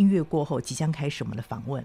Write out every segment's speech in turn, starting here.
音乐过后，即将开始我们的访问。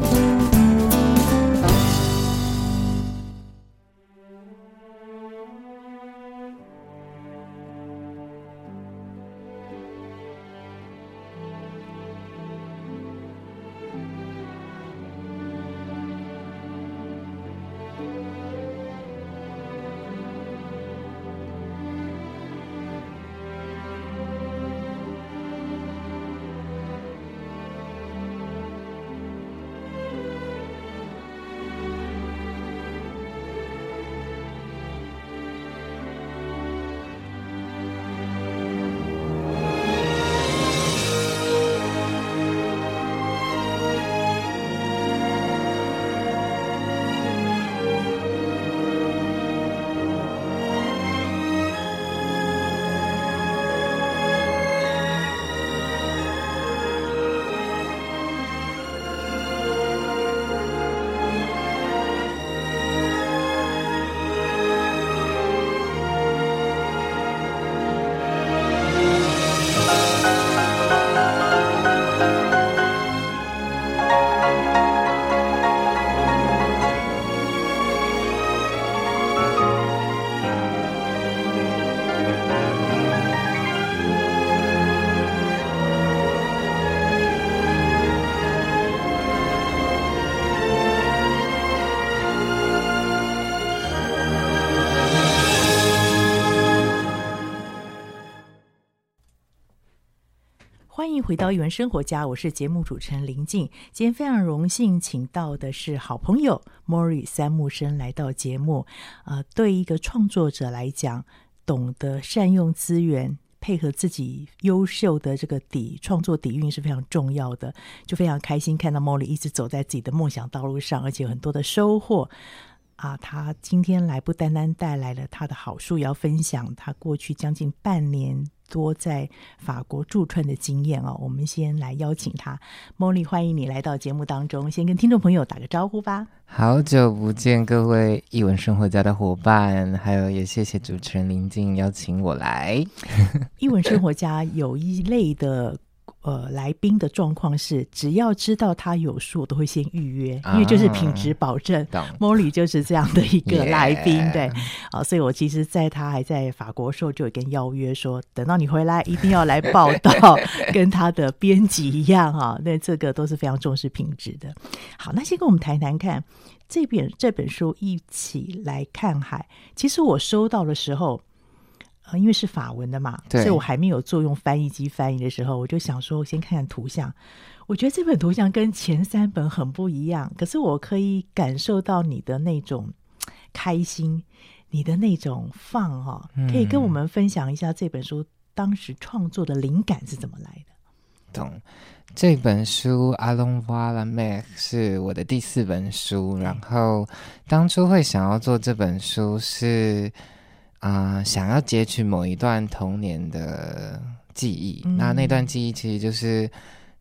回到一文生活家，我是节目主持人林静。今天非常荣幸请到的是好朋友 Mori 三木生来到节目。呃，对一个创作者来讲，懂得善用资源，配合自己优秀的这个底创作底蕴是非常重要的。就非常开心看到 Mori 一直走在自己的梦想道路上，而且有很多的收获。啊，他今天来不单单带来了他的好书，也要分享他过去将近半年多在法国驻村的经验哦。我们先来邀请他，Mori，欢迎你来到节目当中，先跟听众朋友打个招呼吧。好久不见，各位译文生活家的伙伴，还有也谢谢主持人林静邀请我来。译文生活家有一类的。呃，来宾的状况是，只要知道他有数，我都会先预约，因为就是品质保证。Molly 就是这样的一个 来宾.对啊，所以我其实在他还在法国的时候，就有跟邀约说，等到你回来一定要来报道，跟他的编辑一样哈。那这个都是非常重视品质的。好，那先跟我们谈谈看这本这本书，一起来看海。其实我收到的时候。因为是法文的嘛，所以我还没有做用翻译机翻译的时候，我就想说，我先看看图像。我觉得这本图像跟前三本很不一样，可是我可以感受到你的那种开心，你的那种放哈、哦，可以跟我们分享一下这本书当时创作的灵感是怎么来的？懂，这本书《Allons voir la mer》是我的第四本书，然后当初会想要做这本书是。啊、呃，想要截取某一段童年的记忆，嗯、那那段记忆其实就是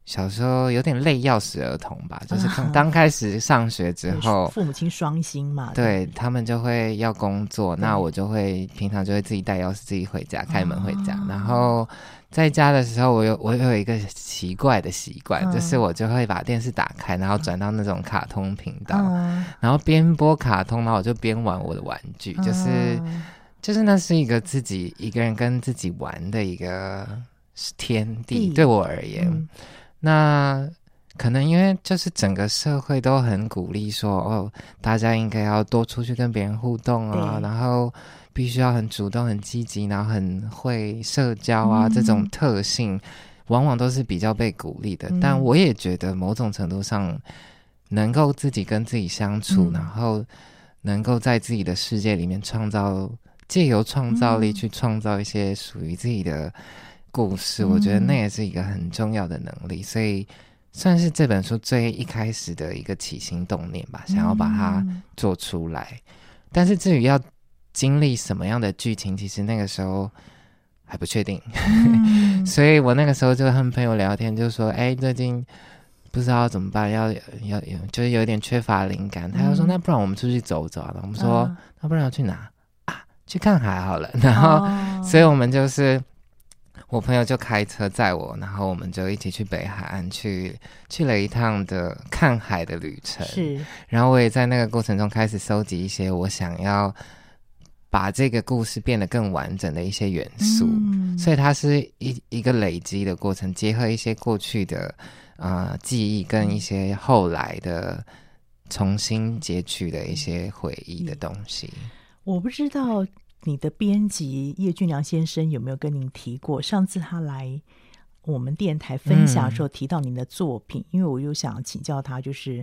小时候有点累钥匙儿童吧，就是刚 刚开始上学之后，父母亲双薪嘛，对，对。他们就会要工作，那我就会平常就会自己带钥匙自己回家，开门回家。然后在家的时候，我有我有一个奇怪的习惯、嗯，就是我就会把电视打开，然后转到那种卡通频道，嗯、然后边播卡通，然后我就边玩我的玩具，就是。就是那是一个自己一个人跟自己玩的一个天地，对我而言，嗯、那可能因为就是整个社会都很鼓励说，哦，大家应该要多出去跟别人互动啊，然后必须要很主动、很积极，然后很会社交啊，嗯、这种特性往往都是比较被鼓励的、嗯。但我也觉得某种程度上，能够自己跟自己相处，嗯、然后能够在自己的世界里面创造。借由创造力去创造一些属于自己的故事，嗯，我觉得那也是一个很重要的能力，所以算是这本书最一开始的一个起心动念吧，想要把它做出来。但是至于要经历什么样的剧情，其实那个时候还不确定，嗯、所以我那个时候就和朋友聊天，就说：“哎，最近不知道怎么办，要要有就是有点缺乏灵感。”他就说：“那不然我们出去走走啊？”我们说：“那不然要去哪？”去看海好了，然后，oh. 所以我们就是我朋友就开车载我，然后我们就一起去北海岸去去了一趟的看海的旅程。是，然后我也在那个过程中开始收集一些我想要把这个故事变得更完整的一些元素，嗯、所以它是一一个累积的过程，结合一些过去的啊、呃、记忆跟一些后来的重新截取的一些回忆的东西。我不知道你的编辑叶俊良先生有没有跟您提过？上次他来我们电台分享的时候提到您的作品，嗯、因为我又想请教他，就是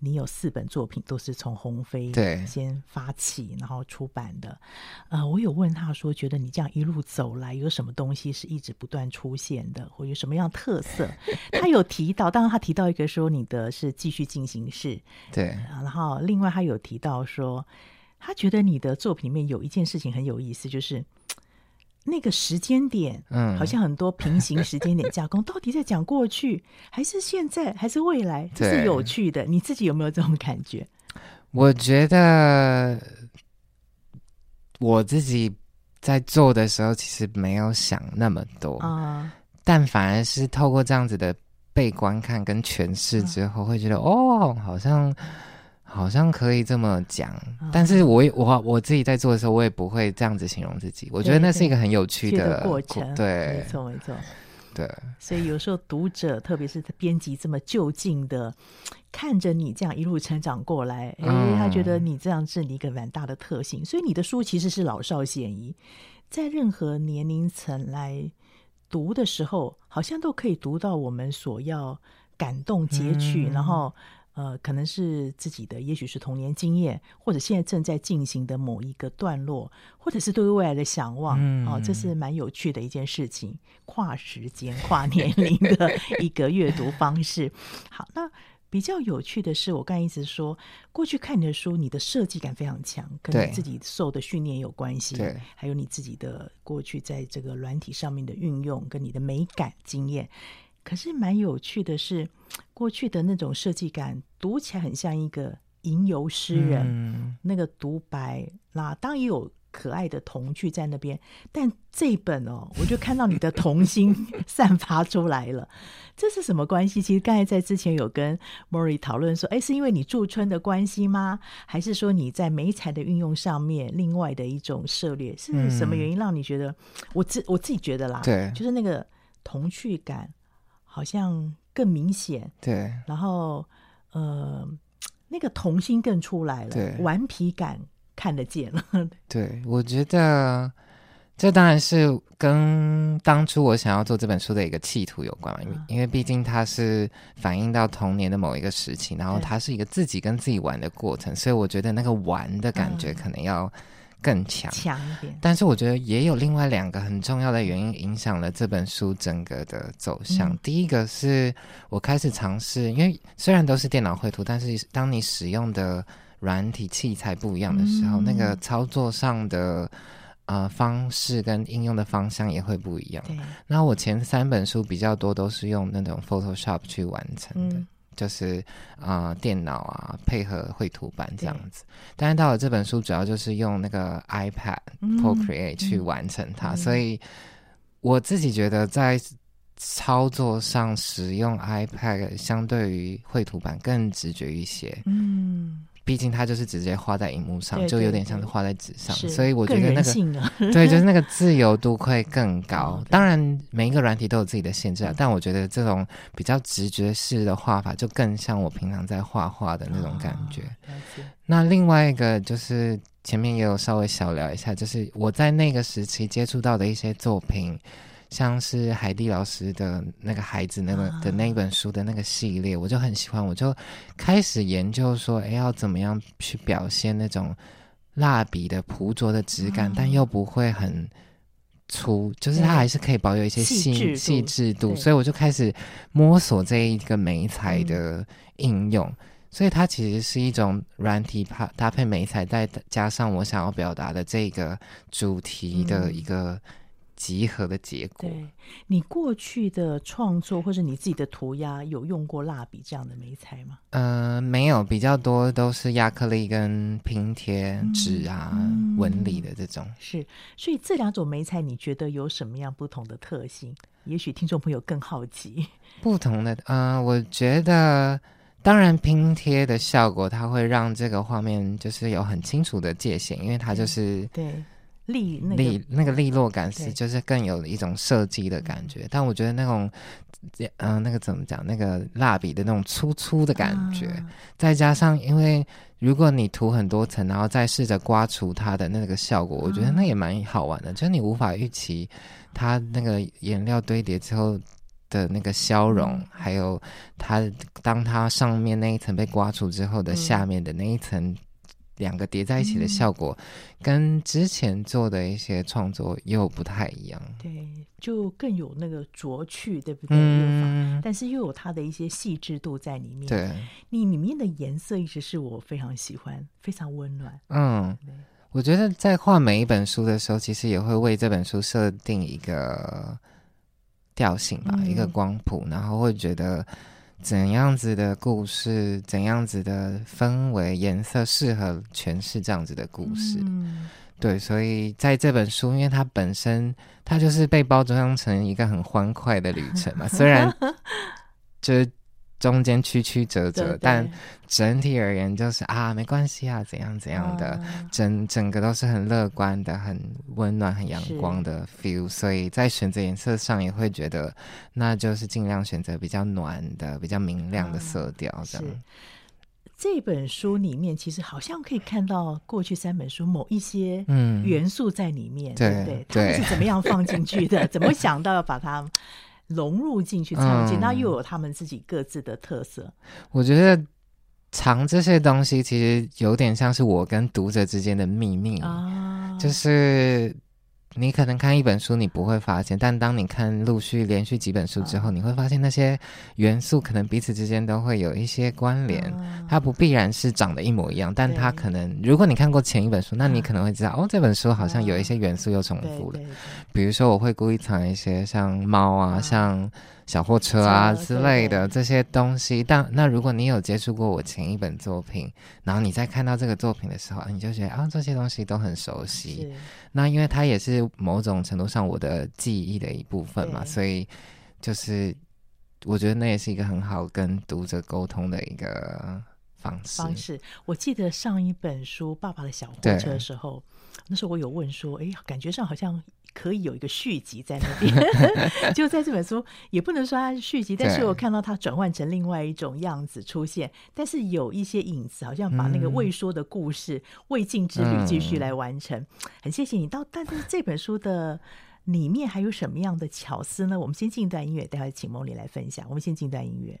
你有四本作品都是从鸿飞对先发起，然后出版的。呃，我有问他说，觉得你这样一路走来，有什么东西是一直不断出现的，或有什么样特色？他有提到，当然他提到一个说你的是继续进行式，对，然后另外他有提到说。他觉得你的作品里面有一件事情很有意思，就是 那个时间点，嗯，好像很多平行时间点架构，到底在讲过去 还是现在还是未来？这是有趣的。你自己有没有这种感觉？我觉得我自己在做的时候，其实没有想那么多啊，嗯，但反而是透过这样子的被观看跟诠释之后，会觉得哦，好像。好像可以这么讲，嗯，但是我我我自己在做的时候，我也不会这样子形容自己。我觉得那是一个很有趣的，的过程，对，没错没错，对。所以有时候读者，特别是编辑这么就近的看着你这样一路成长过来，哎，嗯，他觉得你这样是你一个蛮大的特性。所以你的书其实是老少咸宜，在任何年龄层来读的时候，好像都可以读到我们所要感动截取，嗯、然后。呃，可能是自己的，也许是童年经验，或者现在正在进行的某一个段落，或者是对未来的想望，嗯、哦，这是蛮有趣的一件事情，跨时间、跨年龄的一个阅读方式。好，那比较有趣的是，我刚才一直说，过去看你的书，你的设计感非常强，跟你自己受的训练有关系，对，还有你自己的过去在这个软体上面的运用，跟你的美感经验。可是蛮有趣的是，过去的那种设计感读起来很像一个吟游诗人，嗯、那个独白，那当然也有可爱的童趣在那边。但这一本哦，我就看到你的童心 散发出来了，这是什么关系？其实刚才在之前有跟 Mori 讨论说，哎，是因为你驻村的关系吗？还是说你在媒材的运用上面另外的一种涉猎？是什么原因让你觉得？嗯、我自我自己觉得啦，对，就是那个童趣感。好像更明显，对，然后呃，那个童心更出来了，对，顽皮感看得见了。对，我觉得这当然是跟当初我想要做这本书的一个企图有关，因为、嗯、因为毕竟它是反映到童年的某一个时期，然后它是一个自己跟自己玩的过程，所以我觉得那个玩的感觉可能要。更强强一点，但是我觉得也有另外两个很重要的原因影响了这本书整个的走向。嗯、第一个是我开始尝试，因为虽然都是电脑绘图，但是当你使用的软体器材不一样的时候，嗯、那个操作上的呃方式跟应用的方向也会不一样。那我前三本书比较多都是用那种 Photoshop 去完成的。嗯就是啊、呃，电脑啊，配合绘图板这样子。但是到了这本书，主要就是用那个 iPad Procreate 去完成它，嗯、所以我自己觉得在操作上使用 iPad 相对于绘图板更直觉一些。嗯。毕竟它就是直接画在荧幕上，对对对，就有点像是画在纸上，所以我觉得那个 对，就是那个 自由度会更高。当然，每一个软体都有自己的限制啊，但我觉得这种比较直觉式的画法，就更像我平常在画画的那种感觉。哦，那另外一个就是前面也有稍微小聊一下，就是我在那个时期接触到的一些作品。像是海蒂老师的那个孩子那个的那本书的那个系列，我就很喜欢，我就开始研究说，哎，要怎么样去表现那种蜡笔的朴拙的质感，但又不会很粗，就是它还是可以保有一些细细致度，所以我就开始摸索这一个媒材的应用，所以它其实是一种软体搭搭配媒材，再加上我想要表达的这个主题的一个。集合的结果。对，你过去的创作或者你自己的涂鸦有用过蜡笔这样的媒材吗？呃，没有，比较多都是亚克力跟拼贴纸啊、嗯、纹理的这种。是，所以这两种媒材你觉得有什么样不同的特性？也许听众朋友更好奇。不同的，嗯、呃，我觉得当然拼贴的效果，它会让这个画面就是有很清楚的界限，因为它就是对。对利那个利那个利落感是，就是更有一种设计的感觉。但我觉得那种，嗯、呃，那个怎么讲？那个蜡笔的那种粗粗的感觉，啊、再加上，因为如果你涂很多层，然后再试着刮除它的那个效果，我觉得那也蛮好玩的。啊、就是你无法预期它那个颜料堆叠之后的那个消融，嗯、还有它当它上面那一层被刮除之后的下面的那一层。两个叠在一起的效果，嗯、跟之前做的一些创作又不太一样。对，就更有那个拙趣，对不对？嗯。但是又有它的一些细致度在里面。对。你里面的颜色一直是我非常喜欢，非常温暖。嗯。我觉得在画每一本书的时候，其实也会为这本书设定一个调性吧，嗯、一个光谱，然后会觉得。怎样子的故事，怎样子的氛围、颜色适合诠释这样子的故事？嗯，对，所以在这本书，因为它本身它就是被包装成一个很欢快的旅程嘛，虽然就是。中间曲曲折折，对但整体而言就是啊，没关系啊，怎样怎样的，啊、整整个都是很乐观的、很温暖、很阳光的 feel。所以在选择颜色上也会觉得，那就是尽量选择比较暖的、比较明亮的色调，这样。这本书里面其实好像可以看到过去三本书某一些嗯元素在里面，嗯、对不对？他们是怎么样放进去的？怎么想到要把它融入进去、插入进？那、嗯、又有他们自己各自的特色。我觉得藏这些东西其实有点像是我跟读者之间的秘密啊，就是。你可能看一本书，你不会发现，但当你看陆续连续几本书之后，你会发现那些元素可能彼此之间都会有一些关联。它不必然是长得一模一样，但它可能，如果你看过前一本书，那你可能会知道，哦，这本书好像有一些元素又重复了。比如说，我会故意藏一些像猫啊，像。小货车啊之类的这些东西，但那如果你有接触过我前一本作品，然后你再看到这个作品的时候，你就觉得啊，这些东西都很熟悉。那因为它也是某种程度上我的记忆的一部分嘛，所以就是我觉得那也是一个很好跟读者沟通的一个方式。方式，我记得上一本书《爸爸的小货车》的时候，那时候我有问说，哎呀，感觉上好像。可以有一个续集在那边，就在这本书也不能说它是续集，但是我看到它转换成另外一种样子出现，但是有一些影子，好像把那个未说的故事、未尽之旅继续来完成。很谢谢你到，但是这本书的里面还有什么样的巧思呢？我们先进一段音乐，待会请梦里来分享。我们先进一段音乐。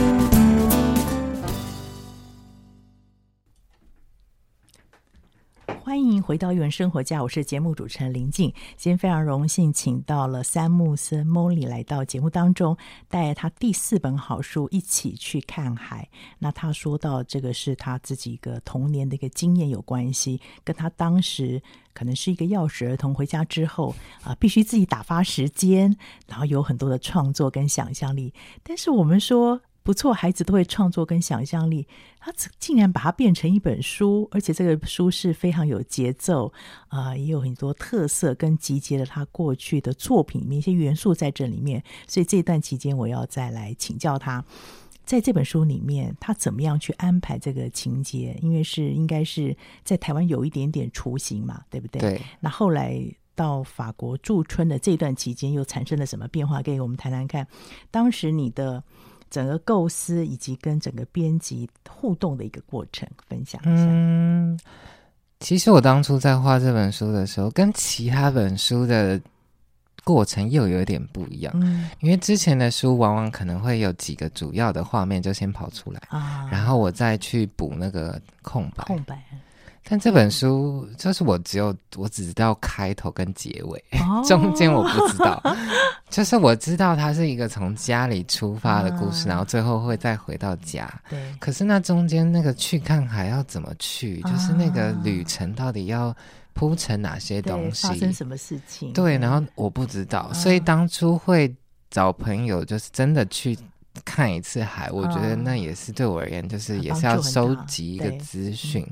回到《艺文生活家》，我是节目主持人林静。今天非常荣幸，请到了三木森 Molly 来到节目当中，带着他第四本好书一起去看海。那他说到这个是他自己一个童年的一个经验有关系，跟他当时可能是一个钥匙儿童，回家之后啊、必须自己打发时间，然后有很多的创作跟想象力。但是我们说。不错，孩子都会创作跟想象力，他竟然把它变成一本书，而且这个书是非常有节奏啊、呃，也有很多特色，跟集结了他过去的作品里面一些元素在这里面。所以这段期间，我要再来请教他，在这本书里面，他怎么样去安排这个情节？因为是应该是在台湾有一点点雏形嘛，对不对？对。那后来到法国驻村的这段期间，又产生了什么变化？给我们谈谈看。当时你的。整个构思以及跟整个编辑互动的一个过程，分享一下。嗯，其实我当初在画这本书的时候，跟其他本书的过程又有点不一样。嗯，因为之前的书往往可能会有几个主要的画面就先跑出来啊，然后我再去补那个空白。空白。但这本书就是我只有我只知道开头跟结尾，哦、中间我不知道。就是我知道它是一个从家里出发的故事，嗯、然后最后会再回到家。对。可是那中间那个去看海要怎么去？嗯、就是那个旅程到底要铺成哪些东西？发生什么事情？对，然后我不知道，嗯、所以当初会找朋友，就是真的去看一次海。嗯、我觉得那也是对我而言，就是也是要收集一个资讯。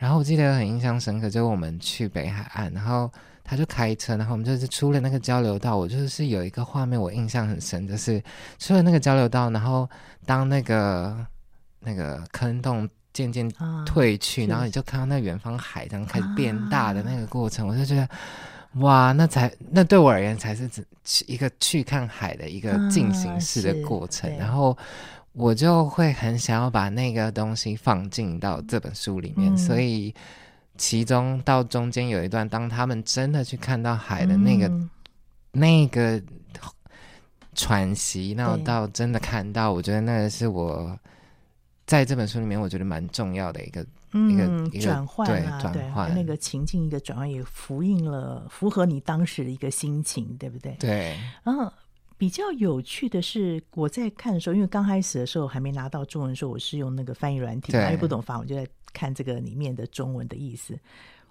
然后我记得很印象深刻，就是我们去北海岸，然后他就开车，然后我们就是出了那个交流道。我就是有一个画面，我印象很深，就是出了那个交流道，然后当那个那个坑洞渐渐退去，啊、然后你就看到那远方海这样开始变大的那个过程，啊、我就觉得哇，那才那对我而言才是一个去看海的一个进行式的过程，啊、然后。我就会很想要把那个东西放进到这本书里面，嗯、所以其中到中间有一段，当他们真的去看到海的那个、嗯、那个喘息，然后到真的看到，我觉得那个是我在这本书里面我觉得蛮重要的一个、嗯、一个一个转换啊，对转换那个情境一个转换，也呼应了符合你当时的一个心情，对不对？对，嗯。比较有趣的是，我在看的时候，因为刚开始的时候还没拿到中文的时候，我是用那个翻译软体，因为不懂法文，我就在看这个里面的中文的意思。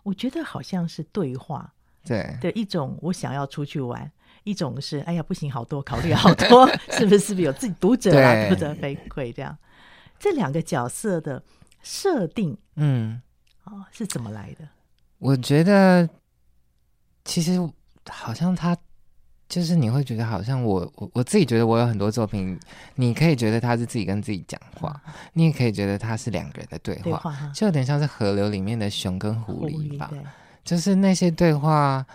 我觉得好像是对话，对的一种，我想要出去玩；一种是，哎呀，不行，好多考虑好多，是不是？是不是有自己读者啊，读者回馈这样？这两个角色的设定，嗯，哦，是怎么来的？我觉得其实好像他。就是你会觉得好像我我我自己觉得我有很多作品，你可以觉得他是自己跟自己讲话，嗯、你也可以觉得他是两个人的对话，对话就有点像是河流里面的熊跟狐狸吧。就是那些对话，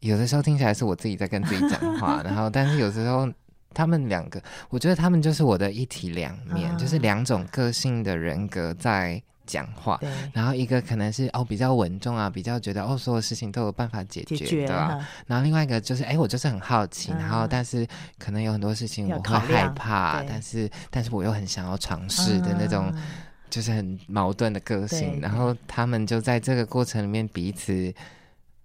有的时候听起来是我自己在跟自己讲话，然后但是有时候他们两个，我觉得他们就是我的一体两面，嗯、就是两种个性的人格在。讲话，然后一个可能是哦比较稳重啊，比较觉得哦所有事情都有办法解决，对吧？决然后另外一个就是哎，我就是很好奇，嗯、然后但是可能有很多事情我会害怕，但是但是我又很想要尝试的那种，就是很矛盾的个性。嗯、然后他们就在这个过程里面彼此。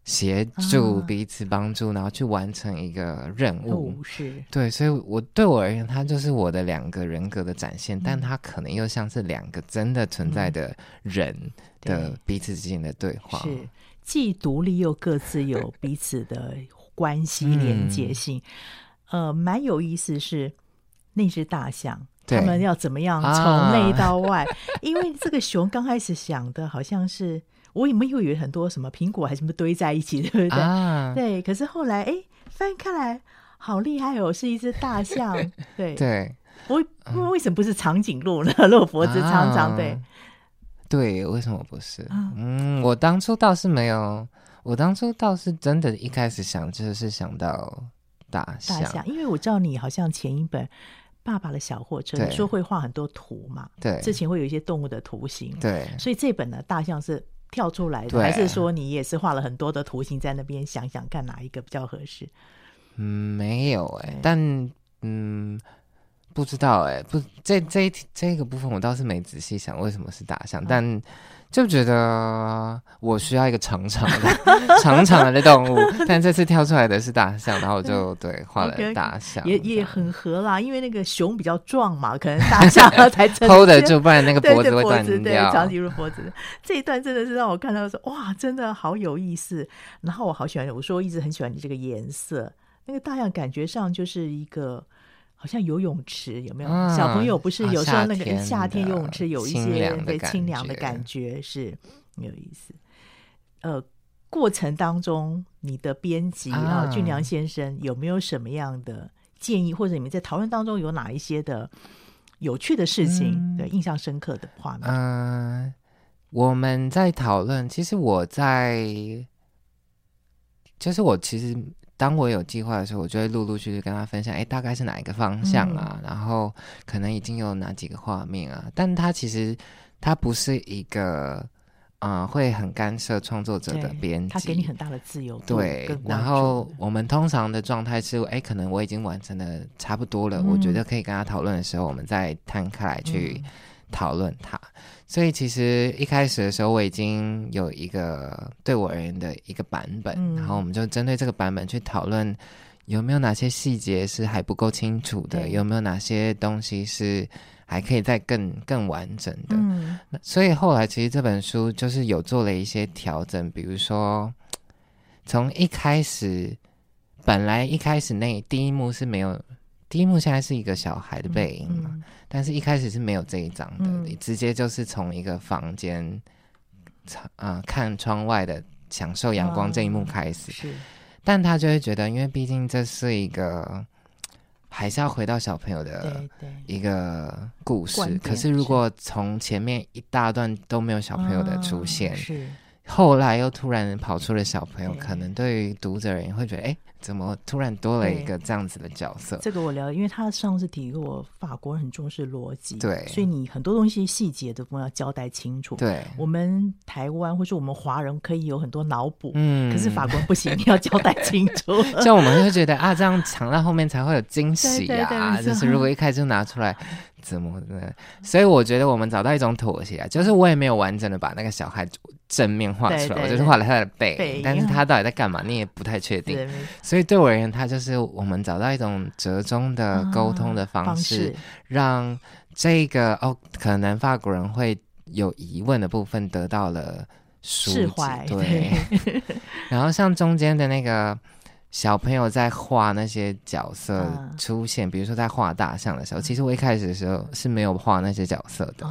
协助彼此帮助，然后去完成一个任务。是，对，所以我对我而言，他就是我的两个人格的展现，但他可能又像是两个真的存在的人的彼此之间的对话，是。既独立又各自有彼此的关系连接性。呃，蛮有意思是那只大象，他们要怎么样从内到外？因为这个熊刚开始想的好像是。我有没有以为很多什么苹果还是什么堆在一起，对不对？啊、对，可是后来哎，翻开来好厉害哦，是一只大象。对 对，我为什么不是长颈鹿呢？鹿脖子长长，对对，为什么不是？嗯，我当初倒是没有，我当初倒是真的，一开始想就是想到大象，大象，因为我知道你好像前一本《爸爸的小货车》，你说会画很多图嘛？对，之前会有一些动物的图形，对，所以这本呢，大象是。跳出来的，还是说你也是画了很多的图形在那边想想看哪一个比较合适？嗯，没有哎、欸，但嗯，不知道哎、欸，不，这这一这个部分我倒是没仔细想为什么是大象，嗯、但就觉得我需要一个长长的、长长的动物，但这次跳出来的是大象，然后我就对画了大象，okay, 也也很合啦，因为那个熊比较壮嘛，可能大象才 hold 得住，不然那个脖子会断掉，对，长颈鹿脖子。这一段真的是让我看到说哇，真的好有意思，然后我好喜欢，我说我一直很喜欢你这个颜色，那个大象感觉上就是一个。好像游泳池有没有？嗯、小朋友不是有时候那个夏天游泳池有一些对清凉的感觉，是有意思。呃，过程当中你的编辑啊，俊良先生有没有什么样的建议，或者你们在讨论当中有哪一些的有趣的事情，嗯、对印象深刻的画面？嗯、呃，我们在讨论，其实我在，就是我其实。当我有计划的时候，我就会陆陆续续跟他分享，哎，大概是哪一个方向啊？嗯、然后可能已经有哪几个画面啊？但他其实他不是一个，嗯、呃，会很干涉创作者的编辑，他给你很大的自由。对，然后我们通常的状态是，哎，可能我已经完成的差不多了，嗯、我觉得可以跟他讨论的时候，我们再摊开来去讨论它。嗯所以其实一开始的时候，我已经有一个对我而言的一个版本，嗯、然后我们就针对这个版本去讨论有没有哪些细节是还不够清楚的，有没有哪些东西是还可以再更更完整的。嗯、所以后来其实这本书就是有做了一些调整，比如说从一开始，本来一开始那第一幕是没有。第一幕现在是一个小孩的背影嘛，但是一开始是没有这一张的，你、嗯、直接就是从一个房间，啊、呃，看窗外的享受阳光这一幕开始。是，但他就会觉得，因为毕竟这是一个，还是要回到小朋友的一个故事。可是如果从前面一大段都没有小朋友的出现，嗯、是，后来又突然跑出了小朋友，可能对于读者而言会觉得，哎。怎么突然多了一个这样子的角色？这个我了解，因为他上次提过，法国人很重视逻辑，对，所以你很多东西细节都不要交代清楚。对，我们台湾或是我们华人可以有很多脑补，嗯，可是法国人不行，你要交代清楚。像我们会觉得啊，这样藏到后面才会有惊喜啊，就是如果一开始就拿出来。怎么的？所以我觉得我们找到一种妥协啊，就是我也没有完整的把那个小孩正面画出来，我就是画了他的背，背但是他到底在干嘛，你也不太确定。所以对我而言，他就是我们找到一种折中的沟通的方式，啊、让这个哦，可能法国人会有疑问的部分得到了释怀。对，对然后像中间的那个。小朋友在画那些角色出现，嗯、比如说在画大象的时候，其实我一开始的时候是没有画那些角色的，哦、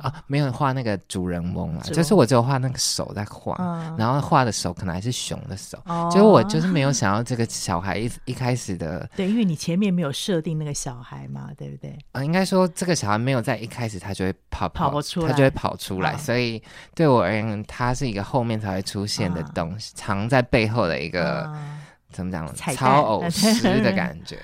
啊，没有画那个主人翁啊，就是我只有画那个手在画，嗯、然后画的手可能还是熊的手，哦、就是我就是没有想要这个小孩一 一开始的，对，因为你前面没有设定那个小孩嘛，对不对？啊，应该说这个小孩没有在一开始他就会跑跑，跑不出来，他就会跑出来，哦、所以对我而言，他是一个后面才会出现的东西，哦、藏在背后的一个。哦怎么讲？超偶师的感觉，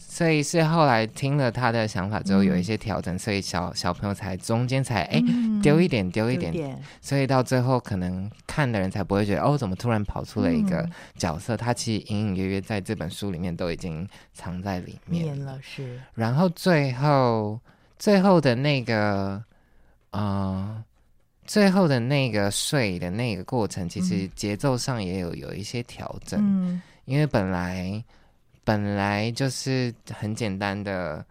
所以是后来听了他的想法之后有一些调整，嗯、所以小小朋友才中间才哎丢一点丢一点，点所以到最后可能看的人才不会觉得哦，怎么突然跑出了一个角色？嗯、他其实隐隐约约在这本书里面都已经藏在里面了。是，然后最后最后的那个啊。呃最后的那个睡的那个过程，其实节奏上也有有一些调整，嗯、因为本来本来就是很简单的，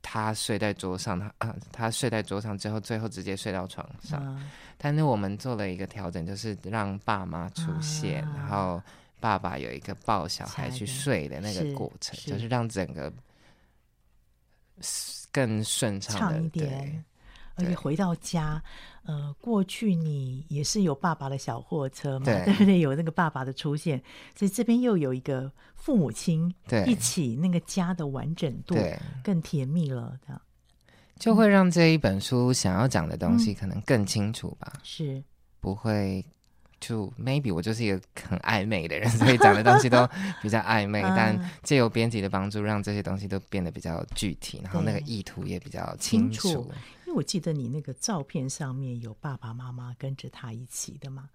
他睡在桌上，他啊他睡在桌上之后，最后直接睡到床上。嗯、但是我们做了一个调整，就是让爸妈出现，啊、然后爸爸有一个抱小孩去睡的那个过程，是就是让整个更顺畅的一点。对而且回到家，呃，过去你也是有爸爸的小货车嘛，对，对不对？有那个爸爸的出现，所以这边又有一个父母亲一起，那个家的完整度更甜蜜了，这样就会让这一本书想要讲的东西可能更清楚吧？嗯、是不会。就 maybe 我就是一个很暧昧的人，所以讲的东西都比较暧昧。但借由编辑的帮助，让这些东西都变得比较具体，然后那个意图也比较清楚。为我记得你那个照片上面有爸爸妈妈跟着他一起的嘛。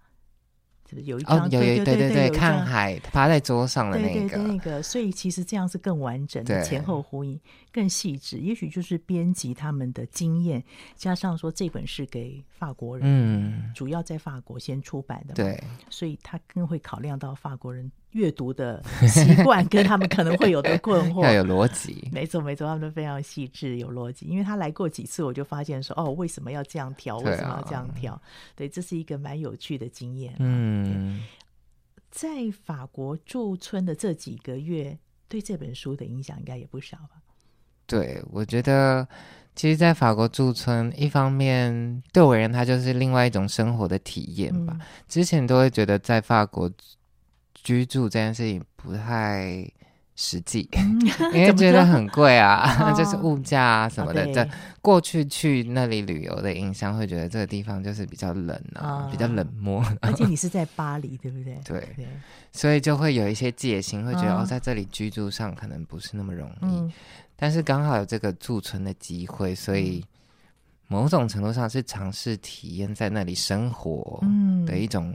是不是有一张？哦，有有对对对，看海趴在桌上的那个，对对对，那个，所以其实这样是更完整的，前后呼应，更细致。也许就是编辑他们的经验，加上说这本是给法国人，嗯，主要在法国先出版的嘛，对，所以他更会考量到法国人。阅读的习惯跟他们可能会有的困惑，要有逻辑。没错，没错，他们都非常细致有逻辑。因为他来过几次，我就发现说，哦，为什么要这样调？为什么要这样调？对，这是一个蛮有趣的经验。嗯，在法国驻村的这几个月，对这本书的影响应该也不少吧？对，我觉得，其实，在法国驻村，一方面对我而言，它就是另外一种生活的体验吧。嗯，之前都会觉得在法国。居住这件事情不太实际，因为觉得很贵啊，就是物价啊什么的。这过去去那里旅游的印象，会觉得这个地方就是比较冷啊，比较冷漠。而且你是在巴黎，对不对？对，所以就会有一些戒心，会觉得哦，在这里居住上可能不是那么容易。但是刚好有这个驻村的机会，所以某种程度上是尝试体验在那里生活的一种。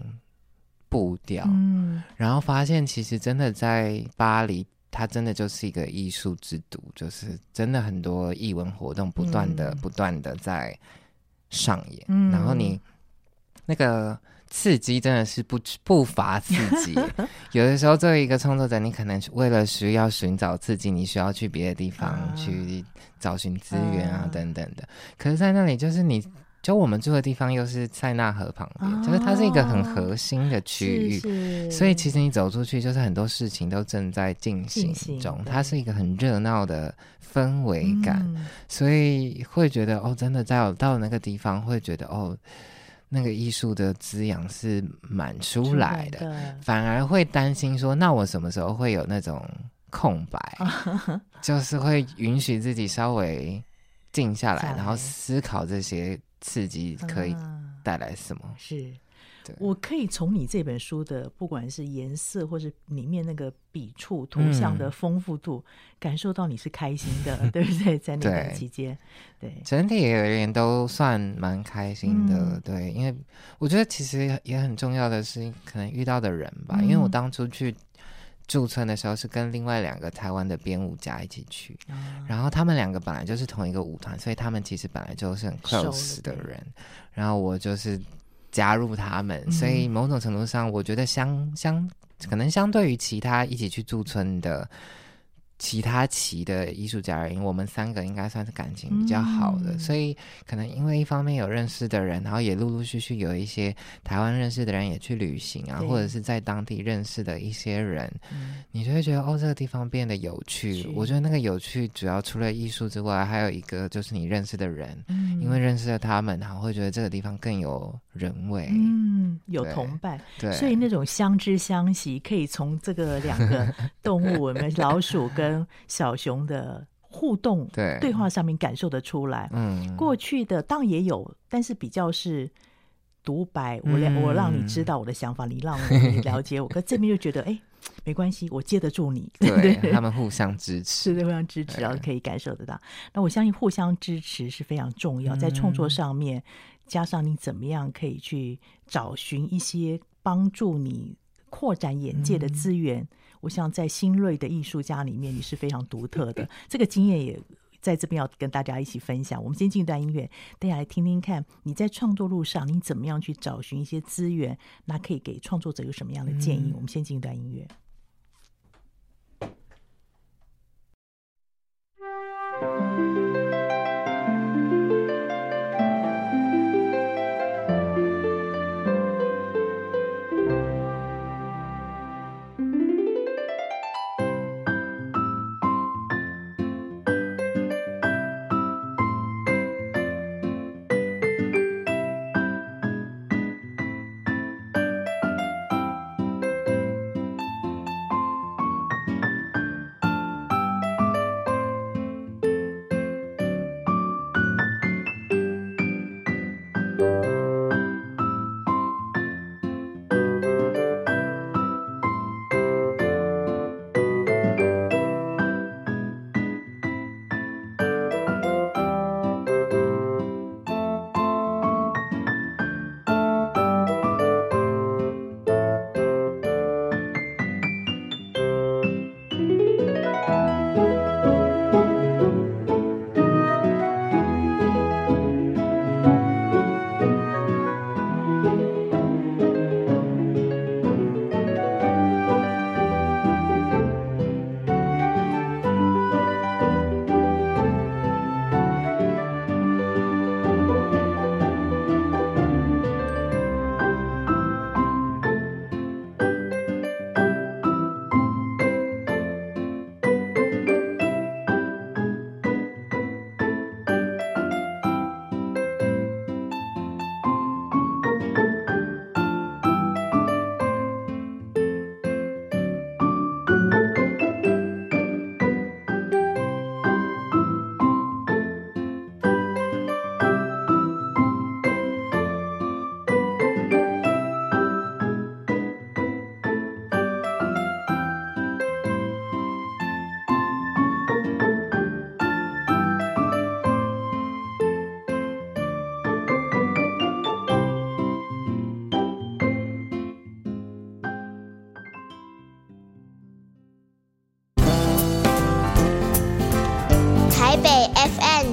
步调，嗯，然后发现其实真的在巴黎，它真的就是一个艺术之都，就是真的很多艺文活动不断的、嗯、不断的在上演，嗯、然后你那个刺激真的是不不乏刺激。有的时候作为一个创作者，你可能为了需要寻找刺激，你需要去别的地方去找寻资源啊。等等的，可是，在那里就是你。就我们住的地方又是塞纳河旁边，哦、就是它是一个很核心的区域，是是，所以其实你走出去，就是很多事情都正在进行中，行。它是一个很热闹的氛围感，嗯、所以会觉得哦，真的在我到那个地方，会觉得哦，那个艺术的滋养是满出来的，来反而会担心说，那我什么时候会有那种空白，哦、就是会允许自己稍微静下，来。然后思考这些。刺激可以带来什么？啊、是，我可以从你这本书的不管是颜色，或是里面那个笔触、图像的丰富度，嗯、感受到你是开心的，对不对？在那段期间，对，对整体而言都算蛮开心的。嗯、对，因为我觉得其实也很重要的是，可能遇到的人吧。嗯、因为我当初去。驻村的时候是跟另外两个台湾的编舞家一起去，嗯、然后他们两个本来就是同一个舞团，所以他们其实本来就是很 close 的人。然后我就是加入他们，嗯、所以某种程度上，我觉得相相可能相对于其他一起去驻村的。其他期的艺术家而言，我们三个应该算是感情比较好的，嗯、所以可能因为一方面有认识的人，然后也陆陆续续有一些台湾认识的人也去旅行啊，或者是在当地认识的一些人，嗯、你就会觉得哦，这个地方变得有趣。我觉得那个有趣，主要除了艺术之外，还有一个就是你认识的人，嗯、因为认识了他们，然后会觉得这个地方更有人味，嗯，有同伴，对，所以那种相知相惜，可以从这个两个动物，我们老鼠跟跟小熊的互动对。对话上面感受得出来，嗯，过去的当然也有，但是比较是独白，我让我让你知道我的想法，你让我你了解我，可这边就觉得哎，没关系，我接得住你，对，他们互相支持，是互相支持，然后可以感受得到。那我相信互相支持是非常重要，在创作上面，加上你怎么样可以去找寻一些帮助你扩展眼界的资源。我想在新锐的艺术家里面，你是非常独特的。这个经验也在这边要跟大家一起分享。我们先进一段音乐，大家来听听看，你在创作路上你怎么样去找寻一些资源？那可以给创作者有什么样的建议？嗯、我们先进一段音乐。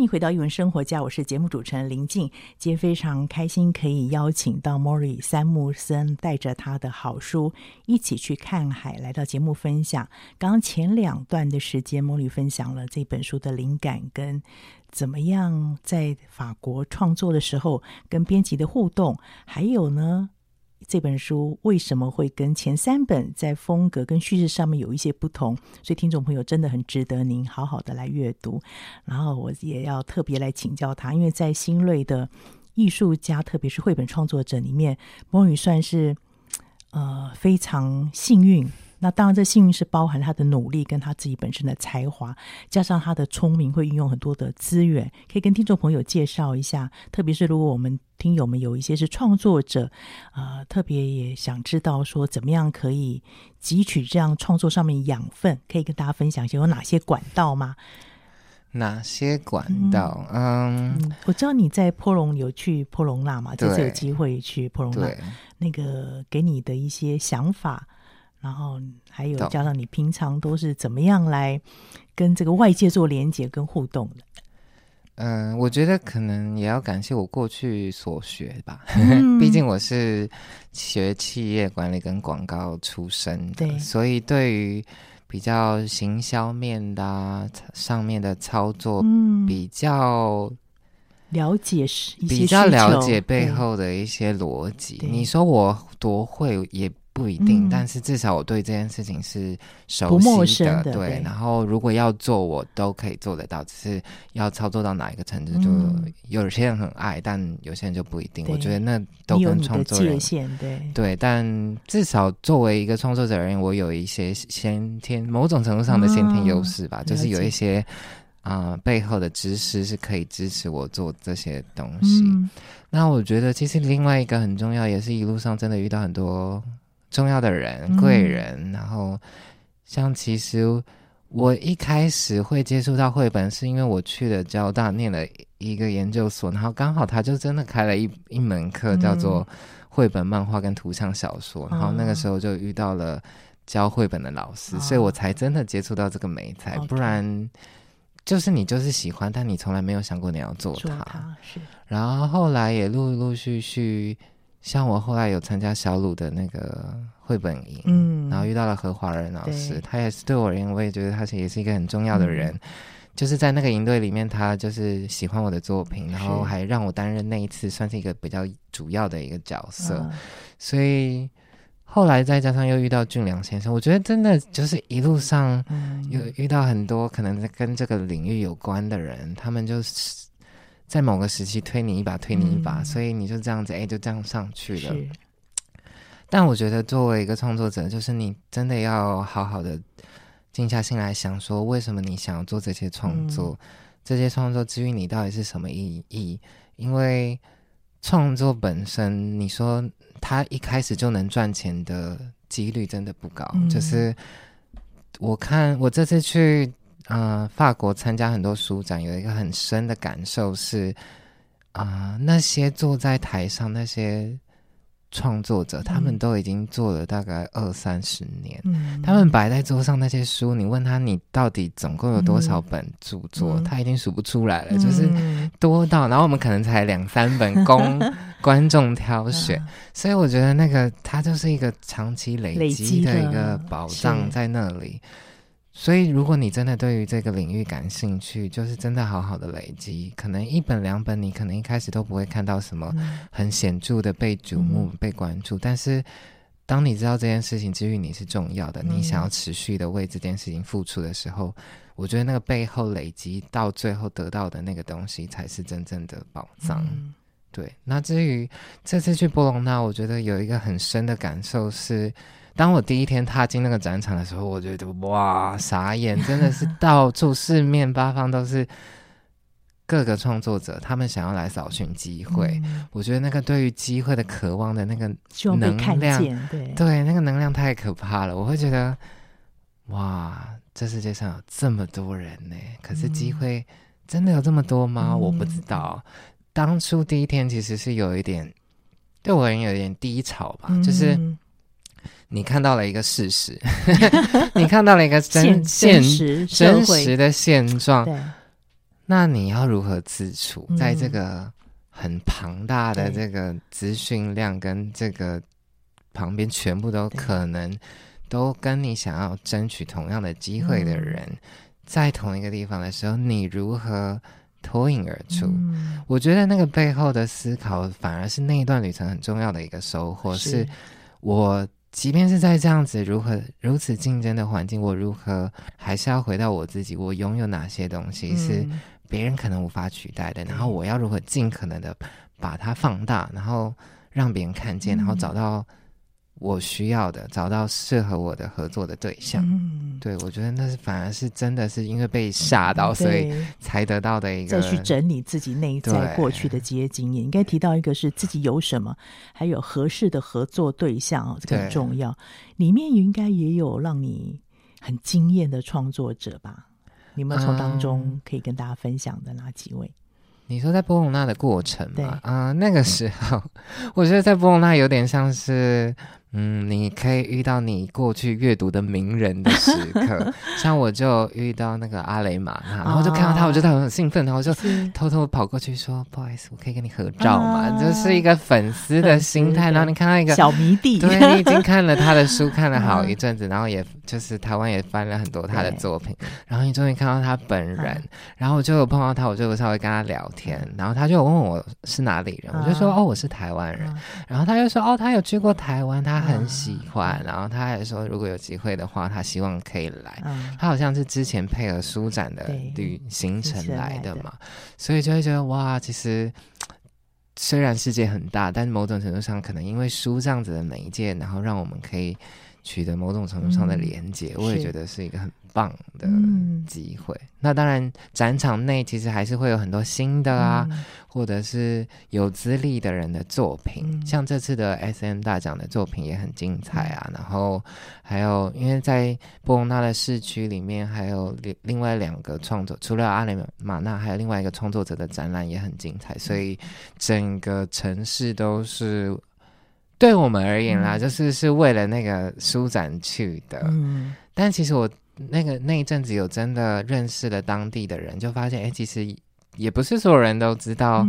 欢迎回到艺文生活家，我是节目主持人林静。今天非常开心可以邀请到莫里三木森，带着他的好书一起去看海，来到节目分享。刚刚前两段的时间，莫里分享了这本书的灵感跟怎么样在法国创作的时候跟编辑的互动，还有呢。这本书为什么会跟前三本在风格跟叙事上面有一些不同？所以听众朋友真的很值得您好好的来阅读。然后我也要特别来请教他，因为在新锐的艺术家，特别是绘本创作者里面，莫宇算是呃非常幸运。那当然，这幸运是包含他的努力，跟他自己本身的才华，加上他的聪明，会运用很多的资源，可以跟听众朋友介绍一下。特别是如果我们听友们有一些是创作者，呃，特别也想知道说怎么样可以汲取这样创作上面养分，可以跟大家分享一下有哪些管道吗？哪些管道？嗯，嗯，我知道你在波隆有去波隆那嘛，这次有机会去波隆那，那个给你的一些想法。然后还有加上你平常都是怎么样来跟这个外界做连接跟互动的？嗯、呃，我觉得可能也要感谢我过去所学吧，嗯、毕竟我是学企业管理跟广告出身的，对，所以对于比较行销面的、啊、上面的操作，嗯，比较了解是比较了解背后的一些逻辑。你说我多会也。不一定，嗯，但是至少我对这件事情是熟悉的，的对，对。然后如果要做，我都可以做得到，只是要操作到哪一个程度，就有些人很爱，但有些人就不一定。我觉得那都跟创作人对对，但至少作为一个创作者而言，我有一些先天某种程度上的先天优势吧，嗯，就是有一些啊，呃，背后的知识是可以支持我做这些东西。嗯，那我觉得其实另外一个很重要，也是一路上真的遇到很多。重要的人、贵人，嗯，然后像其实我一开始会接触到绘本，是因为我去了交大念了一个研究所，然后刚好他就真的开了一一门课，叫做绘本漫画跟图像小说，嗯，然后那个时候就遇到了教绘本的老师，嗯，所以我才真的接触到这个美材，嗯，不然就是你就是喜欢，但你从来没有想过你要做它。做它是，然后后来也陆陆续续。像我后来有参加小鲁的那个绘本营，嗯，然后遇到了何华仁老师，他也是对我而言，我也觉得他是也是一个很重要的人，嗯，就是在那个营队里面，他就是喜欢我的作品，然后还让我担任那一次算是一个比较主要的一个角色，嗯，所以后来再加上又遇到俊良先生，我觉得真的就是一路上有遇到很多可能跟这个领域有关的人，他们就是。在某个时期推你一把，推你一把，嗯、所以你就这样子，哎，就这样上去了。但我觉得，作为一个创作者，就是你真的要好好的静下心来想，说为什么你想要做这些创作？嗯、这些创作之于你到底是什么意义？因为创作本身，你说他一开始就能赚钱的几率真的不高。嗯、就是我看我这次去。嗯、呃，法国参加很多书展，有一个很深的感受是，啊、呃，那些坐在台上那些创作者，他们都已经做了大概二三十年。嗯，他们摆在桌上那些书，你问他你到底总共有多少本著作，嗯、他已经数不出来了，嗯、就是多到，然后我们可能才两三本供 观众挑选，嗯。所以我觉得那个它就是一个长期累积的一个宝藏在那里。所以，如果你真的对于这个领域感兴趣，就是真的好好的累积，可能一本两本，你可能一开始都不会看到什么很显著的被瞩目、被关注。但是，当你知道这件事情之于你是重要的，你想要持续的为这件事情付出的时候，我觉得那个背后累积到最后得到的那个东西，才是真正的宝藏。对。那至于这次去波隆那，我觉得有一个很深的感受是。当我第一天踏进那个展场的时候，我觉得哇，傻眼，真的是到处四面八方都是各个创作者，他们想要来扫寻机会。嗯、我觉得那个对于机会的渴望的那个能量，对对，那个能量太可怕了。我会觉得，哇，这世界上有这么多人呢，可是机会真的有这么多吗？嗯、我不知道。当初第一天其实是有一点，对我而言有一点低潮吧，嗯、就是。你看到了一个事实，你看到了一个真 现实真实的现状。那你要如何自处在这个很庞大的这个资讯量跟这个旁边全部都可能都跟你想要争取同样的机会的人在同一个地方的时候，你如何脱颖而出？嗯、我觉得那个背后的思考，反而是那一段旅程很重要的一个收获。是我。即便是在这样子如何如此竞争的环境，我如何还是要回到我自己？我拥有哪些东西是别人可能无法取代的？嗯、然后我要如何尽可能的把它放大，然后让别人看见，然后找到。我需要的，找到适合我的合作的对象。嗯，对，我觉得那是反而是真的是因为被吓到，嗯、所以才得到的一个。再去整理自己内在过去的这些经验，应该提到一个是自己有什么，还有合适的合作对象哦，这个很重要。里面应该也有让你很惊艳的创作者吧？你有没有从当中可以跟大家分享的哪几位？嗯、你说在波隆纳的过程嘛？对啊、呃，那个时候 我觉得在波隆纳有点像是。嗯，你可以遇到你过去阅读的名人的时刻，像我就遇到那个阿雷玛娜，然后就看到他，我觉得他很兴奋，然后就 偷偷跑过去说：“不好意思，我可以跟你合照吗？”就是一个粉丝的心态。然后你看到一个小迷弟，对，你已经看了他的书看了好一阵子，然后也就是台湾也翻了很多他的作品，然后你终于看到他本人，然后我就有碰到他，我就稍微跟他聊天，然后他就问我是哪里人，我就说：“哦，我是台湾人。”然后他就说：“哦，他有去过台湾，他。”很喜欢，然后他还说，如果有机会的话，他希望可以来。嗯、他好像是之前配合书展的旅行程来的嘛，所以就会觉得哇，其实虽然世界很大，但某种程度上，可能因为书这样子的媒介，然后让我们可以取得某种程度上的连接，嗯、我也觉得是一个很。棒的机会，嗯、那当然展场内其实还是会有很多新的啊，嗯、或者是有资历的人的作品，嗯、像这次的 SM 大奖的作品也很精彩啊。嗯、然后还有，因为在波隆纳的市区里面，还有另另外两个创作，除了阿雷马纳，还有另外一个创作者的展览也很精彩，所以整个城市都是对我们而言啦，嗯、就是是为了那个书展去的。嗯，但其实我。那个那一阵子有真的认识了当地的人，就发现哎，其实也不是所有人都知道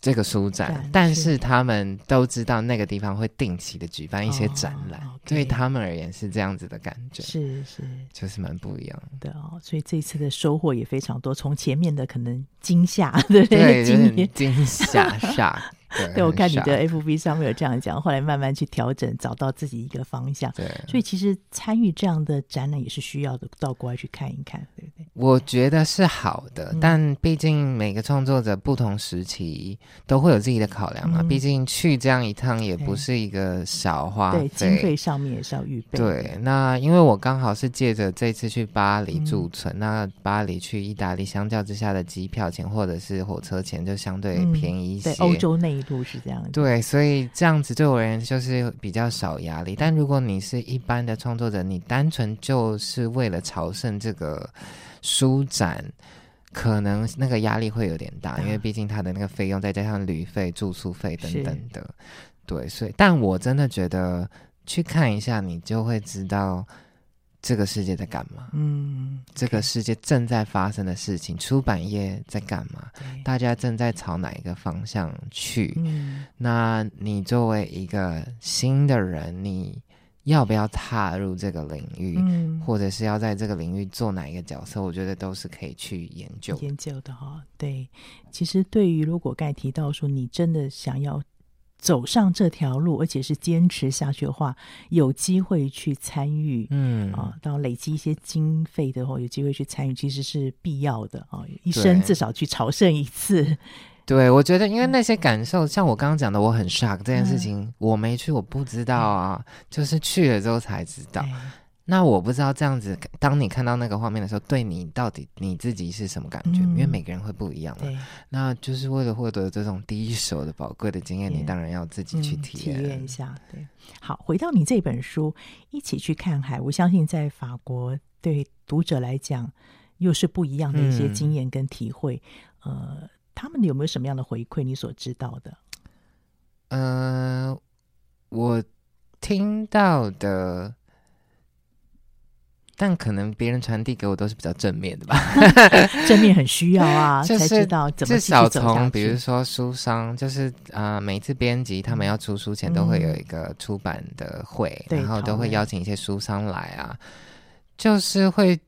这个书展，嗯、但是他们都知道那个地方会定期的举办一些展览，哦 okay、对他们而言是这样子的感觉，是是，就是蛮不一样的哦。所以这次的收获也非常多，从前面的可能惊吓，对不对？惊惊吓 吓。对，我看你的 FB 上面有这样讲，后来慢慢去调整，找到自己一个方向。对，所以其实参与这样的展览也是需要的，到国外去看一看，对不对？我觉得是好的，嗯、但毕竟每个创作者不同时期都会有自己的考量嘛。嗯、毕竟去这样一趟也不是一个小花费，对，经费上面也是要预备。对，那因为我刚好是借着这次去巴黎驻村，嗯、那巴黎去意大利相较之下的机票钱或者是火车钱就相对便宜一些。嗯、对，欧洲内。都是这样的，对，所以这样子对我而言就是比较少压力。但如果你是一般的创作者，你单纯就是为了朝圣这个书展，可能那个压力会有点大，因为毕竟他的那个费用再加上旅费、住宿费等等的，对，所以，但我真的觉得去看一下，你就会知道。这个世界在干嘛？嗯，这个世界正在发生的事情，出版业在干嘛？大家正在朝哪一个方向去？嗯，那你作为一个新的人，你要不要踏入这个领域？嗯，或者是要在这个领域做哪一个角色？我觉得都是可以去研究研究的哈。对，其实对于如果刚才提到说你真的想要。走上这条路，而且是坚持下去的话，有机会去参与，嗯啊，到累积一些经费的话，有机会去参与，其实是必要的啊。一生至少去朝圣一次。对，我觉得，因为那些感受，嗯、像我刚刚讲的，我很 shock 这件事情，嗯、我没去，我不知道啊，嗯、就是去了之后才知道。那我不知道这样子，当你看到那个画面的时候，对你到底你自己是什么感觉？嗯、因为每个人会不一样嘛。对，那就是为了获得这种第一手的宝贵的经验，你当然要自己去体验、嗯、体验一下。对，好，回到你这本书，一起去看海。我相信在法国，对读者来讲，又是不一样的一些经验跟体会。嗯、呃，他们有没有什么样的回馈？你所知道的？呃，我听到的。但可能别人传递给我都是比较正面的吧，正面很需要啊，就是、才知道怎么至少从比如说书商，就是啊、呃，每次编辑他们要出书前都会有一个出版的会，嗯、然后都会邀请一些书商来啊，就是会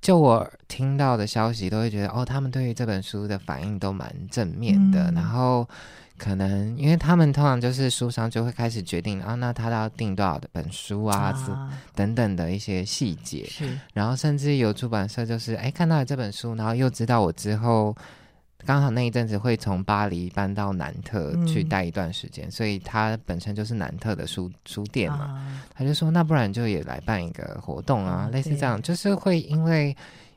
就我听到的消息都会觉得哦，他们对于这本书的反应都蛮正面的，嗯、然后。可能因为他们通常就是书商就会开始决定啊，那他要订多少的本书啊，啊。等等的一些细节。是，然后甚至有出版社就是哎看到了这本书，然后又知道我之后刚好那一阵子会从巴黎搬到南特去待一段时间，嗯、所以他本身就是南特的书书店嘛，啊、他就说那不然就也来办一个活动啊，啊类似这样，就是会因为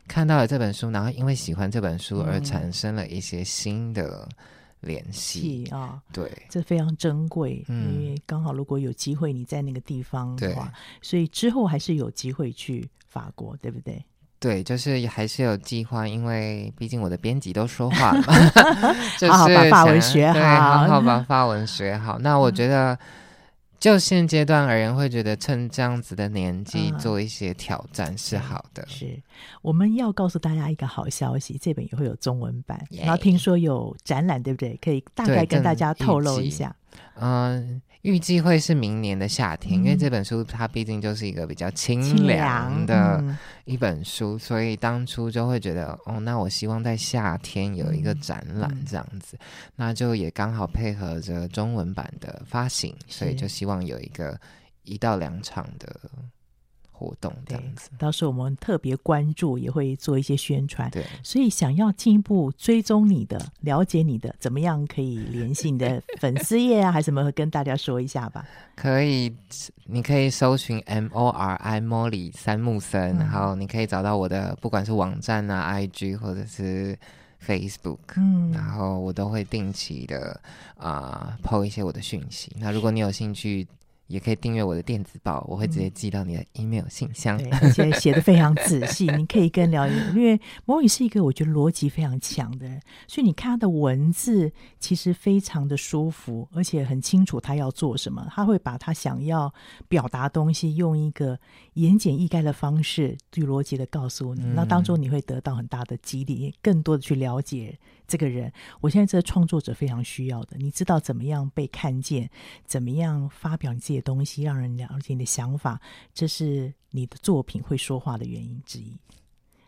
看到了这本书，然后因为喜欢这本书而产生了一些新的。联系啊，对，这非常珍贵，嗯、因为刚好如果有机会你在那个地方的话，所以之后还是有机会去法国，对不对？对，就是还是有计划，因为毕竟我的编辑都说话嘛，就是好好把法文学好，对，好好把法文学好。那我觉得。就现阶段而言，会觉得趁这样子的年纪做一些挑战是好的。嗯、是，我们要告诉大家一个好消息，这本也会有中文版。然后听说有展览，对不对？可以大概跟大家透露一下。嗯。预计会是明年的夏天，嗯、因为这本书它毕竟就是一个比较清凉的一本书，嗯、所以当初就会觉得，哦，那我希望在夏天有一个展览这样子，嗯、那就也刚好配合着中文版的发行，所以就希望有一个一到两场的。活动这样子，到时候我们特别关注，也会做一些宣传。对，所以想要进一步追踪你的、了解你的，怎么样可以联系你的 粉丝页啊，还是什么？跟大家说一下吧。可以，你可以搜寻 M O R I Molly 三木森，嗯、然后你可以找到我的，不管是网站啊、I G 或者是 Facebook，嗯，然后我都会定期的啊、呃、po 一些我的讯息。那如果你有兴趣。也可以订阅我的电子报，我会直接寄到你的 email 信箱。对，而且写的非常仔细，你可以跟聊，因为 Molly 是一个我觉得逻辑非常强的人，所以你看他的文字其实非常的舒服，而且很清楚他要做什么，他会把他想要表达的东西用一个言简意赅的方式，对逻辑的告诉你，那当中你会得到很大的激励，更多的去了解。这个人，我现在这个创作者非常需要的，你知道怎么样被看见，怎么样发表你自己的东西，让人了解你的想法，这是你的作品会说话的原因之一。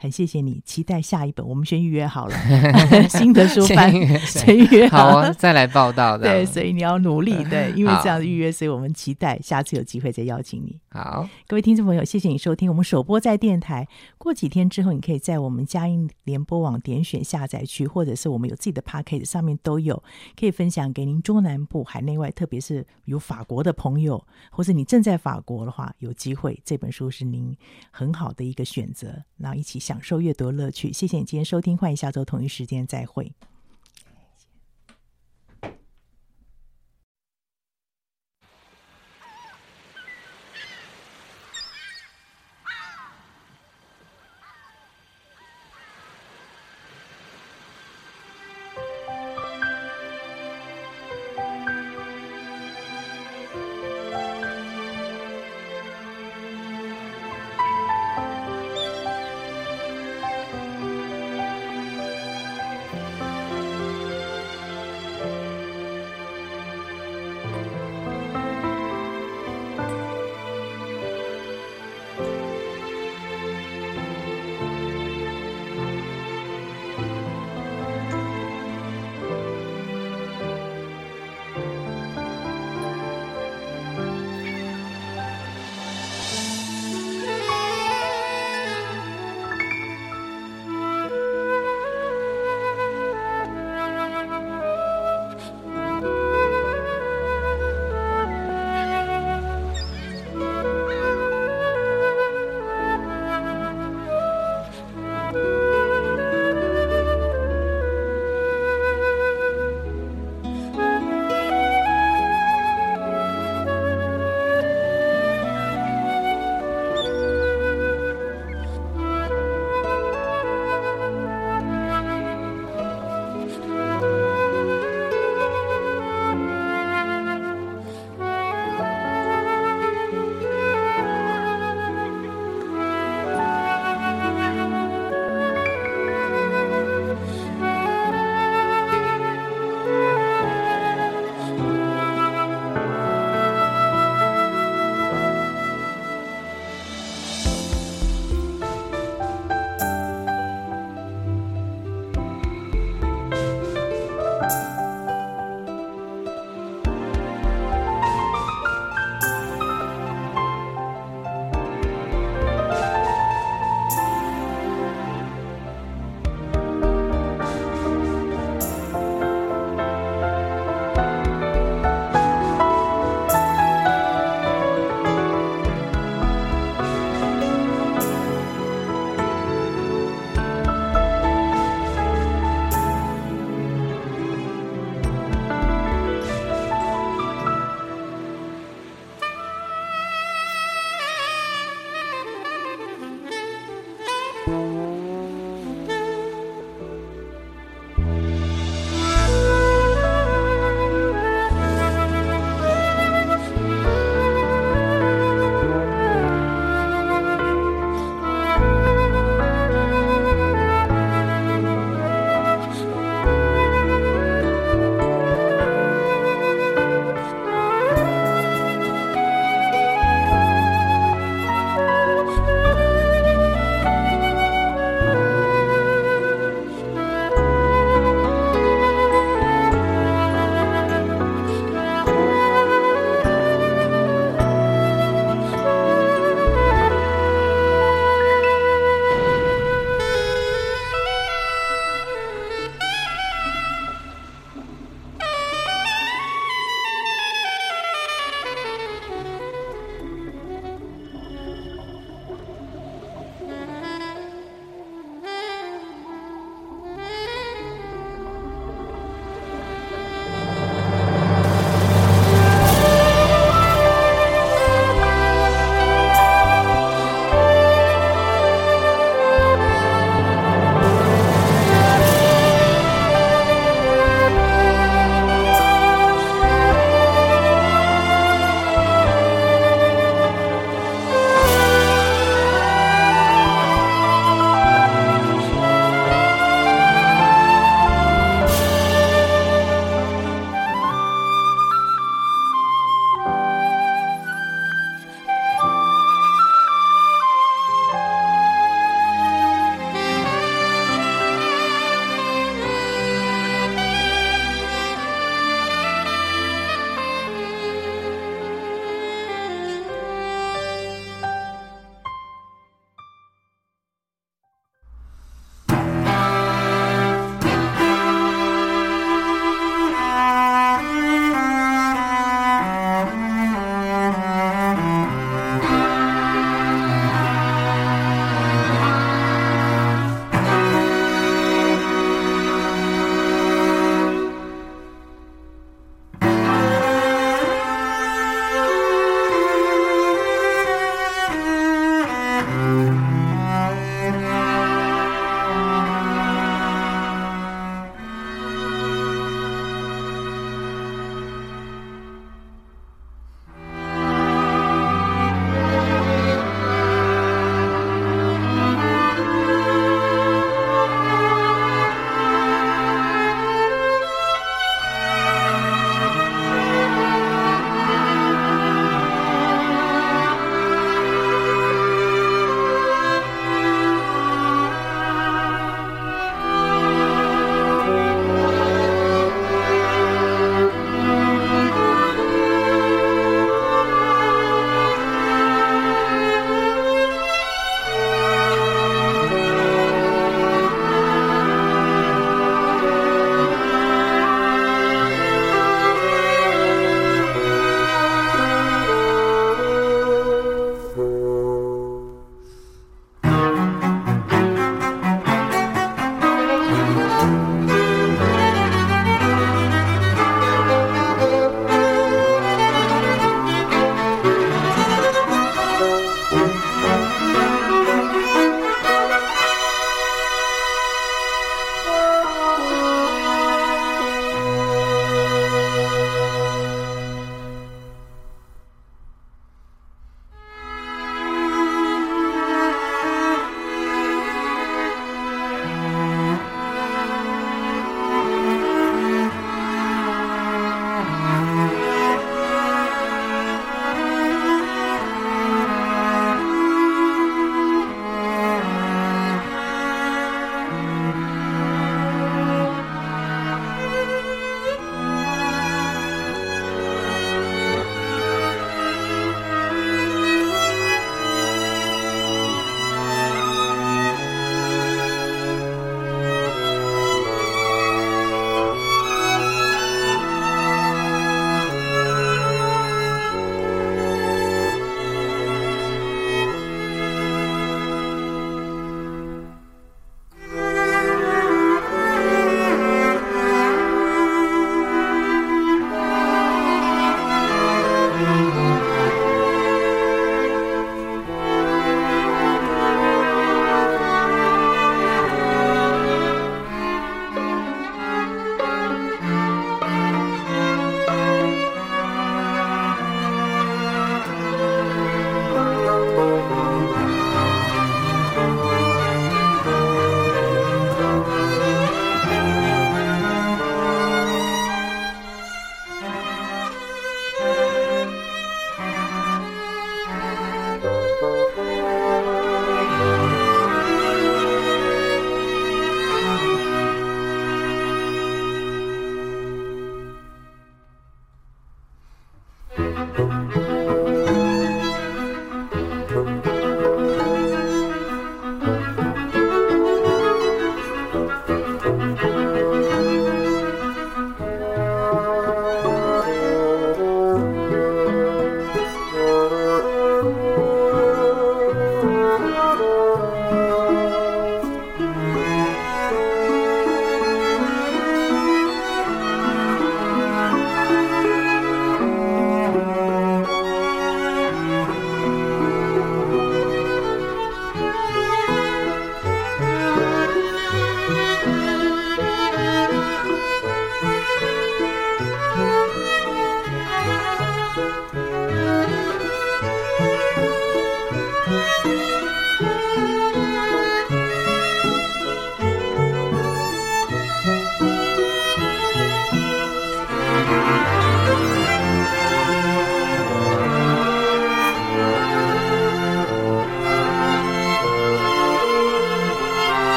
很谢谢你，期待下一本，我们先预约好了 新的书翻，先预约好啊，再来报道的。对，所以你要努力，对，因为这样的预约，所以我们期待下次有机会再邀请你。好，各位听众朋友，谢谢你收听我们首播在电台。过几天之后，你可以在我们佳音联播网点选下载区，或者是我们有自己的 Podcast 上面都有，可以分享给您中南部海内外，特别是有法国的朋友，或是你正在法国的话，有机会这本书是您很好的一个选择，然后一起。享受阅读乐趣，谢谢你今天收听，欢迎下周同一时间再会。